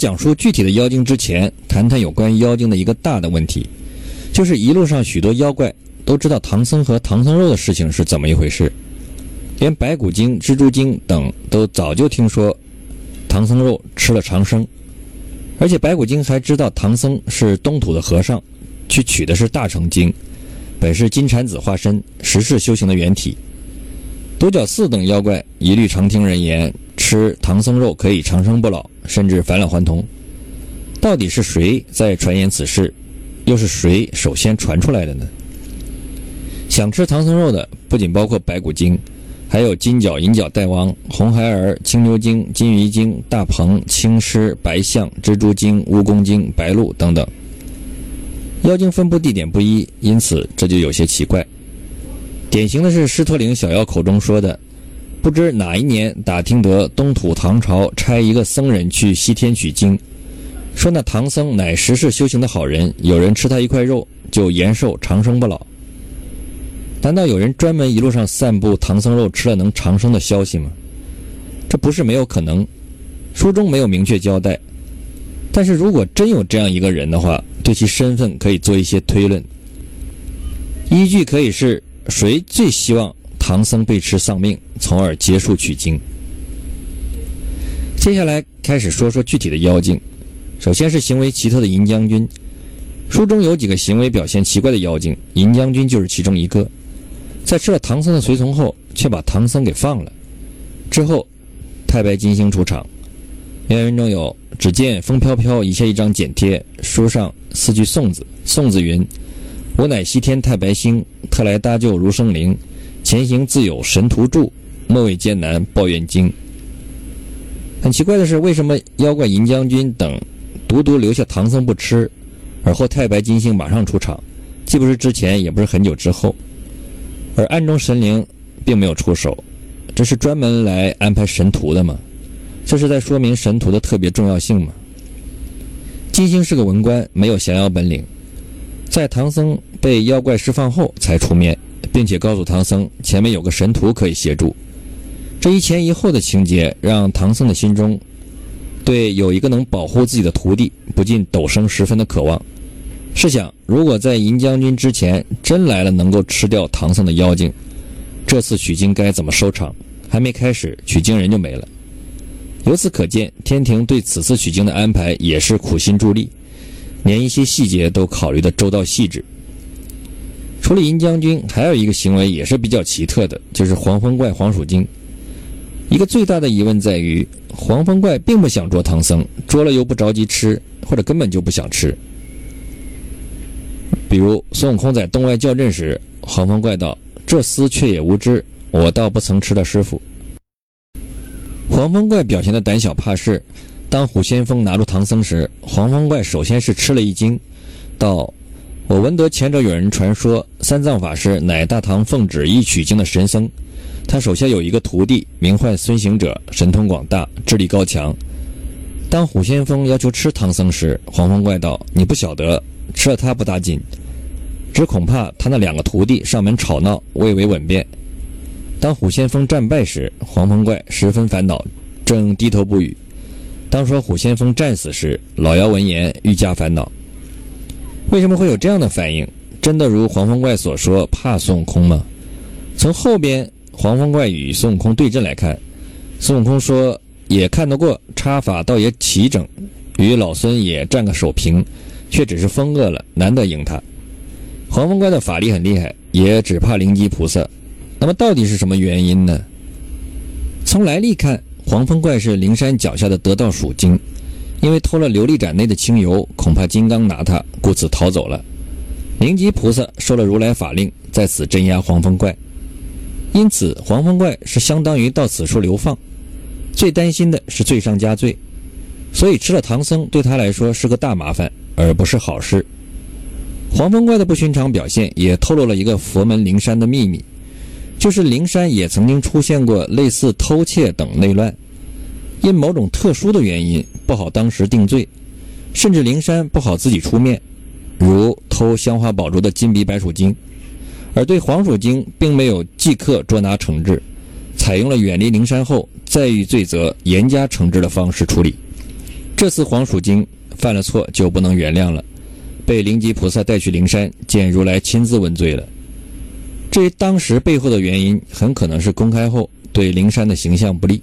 讲述具体的妖精之前，谈谈有关妖精的一个大的问题，就是一路上许多妖怪都知道唐僧和唐僧肉的事情是怎么一回事，连白骨精、蜘蛛精等都早就听说唐僧肉吃了长生，而且白骨精还知道唐僧是东土的和尚，去取的是大成经，本是金蝉子化身，十世修行的原体。独角四等妖怪一律常听人言，吃唐僧肉可以长生不老，甚至返老还童。到底是谁在传言此事？又是谁首先传出来的呢？想吃唐僧肉的不仅包括白骨精，还有金角、银角大王、红孩儿、青牛精、金鱼精、大鹏、青狮、白象、蜘蛛精、蜈蚣精、白鹿等等。妖精分布地点不一，因此这就有些奇怪。典型的是狮驼岭小妖口中说的，不知哪一年打听得东土唐朝差一个僧人去西天取经，说那唐僧乃十世修行的好人，有人吃他一块肉就延寿长生不老。难道有人专门一路上散布唐僧肉吃了能长生的消息吗？这不是没有可能，书中没有明确交代。但是如果真有这样一个人的话，对其身份可以做一些推论，依据可以是。谁最希望唐僧被吃丧命，从而结束取经？接下来开始说说具体的妖精。首先是行为奇特的银将军。书中有几个行为表现奇怪的妖精，银将军就是其中一个。在吃了唐僧的随从后，却把唐僧给放了。之后，太白金星出场。原文中有：“只见风飘飘遗下一张简帖，书上四句颂子。颂子云。”我乃西天太白星，特来搭救如生灵。前行自有神徒助，莫为艰难报怨经。很奇怪的是，为什么妖怪银将军等独独留下唐僧不吃，而后太白金星马上出场，既不是之前，也不是很久之后，而暗中神灵并没有出手，这是专门来安排神徒的吗？这是在说明神徒的特别重要性吗？金星是个文官，没有降妖本领。在唐僧被妖怪释放后才出面，并且告诉唐僧前面有个神图可以协助。这一前一后的情节让唐僧的心中对有一个能保护自己的徒弟不禁陡生十分的渴望。试想，如果在银将军之前真来了能够吃掉唐僧的妖精，这次取经该怎么收场？还没开始，取经人就没了。由此可见，天庭对此次取经的安排也是苦心助力。连一些细节都考虑的周到细致。除了银将军，还有一个行为也是比较奇特的，就是黄风怪黄鼠精。一个最大的疑问在于，黄风怪并不想捉唐僧，捉了又不着急吃，或者根本就不想吃。比如孙悟空在洞外叫阵时，黄风怪道：“这厮却也无知，我倒不曾吃了师傅。”黄风怪表现的胆小怕事。当虎先锋拿住唐僧时，黄风怪首先是吃了一惊，道：“我闻得前者有人传说，三藏法师乃大唐奉旨意取经的神僧，他手下有一个徒弟，名唤孙行者，神通广大，智力高强。当虎先锋要求吃唐僧时，黄风怪道：‘你不晓得，吃了他不打紧，只恐怕他那两个徒弟上门吵闹，未为稳便。’当虎先锋战败时，黄风怪十分烦恼，正低头不语。”当说虎先锋战死时，老妖闻言愈加烦恼。为什么会有这样的反应？真的如黄风怪所说怕孙悟空吗？从后边黄风怪与孙悟空对阵来看，孙悟空说也看得过，插法倒也齐整，与老孙也战个手平，却只是风恶了，难得赢他。黄风怪的法力很厉害，也只怕灵吉菩萨。那么到底是什么原因呢？从来历看。黄风怪是灵山脚下的得道属精，因为偷了琉璃盏内的清油，恐怕金刚拿他，故此逃走了。灵吉菩萨受了如来法令，在此镇压黄风怪，因此黄风怪是相当于到此处流放。最担心的是罪上加罪，所以吃了唐僧对他来说是个大麻烦，而不是好事。黄风怪的不寻常表现也透露了一个佛门灵山的秘密。就是灵山也曾经出现过类似偷窃等内乱，因某种特殊的原因不好当时定罪，甚至灵山不好自己出面，如偷香花宝珠的金鼻白鼠精，而对黄鼠精并没有即刻捉拿惩治，采用了远离灵山后再遇罪责严加惩治的方式处理，这次黄鼠精犯了错就不能原谅了，被灵吉菩萨带去灵山见如来亲自问罪了。至于当时背后的原因，很可能是公开后对灵山的形象不利。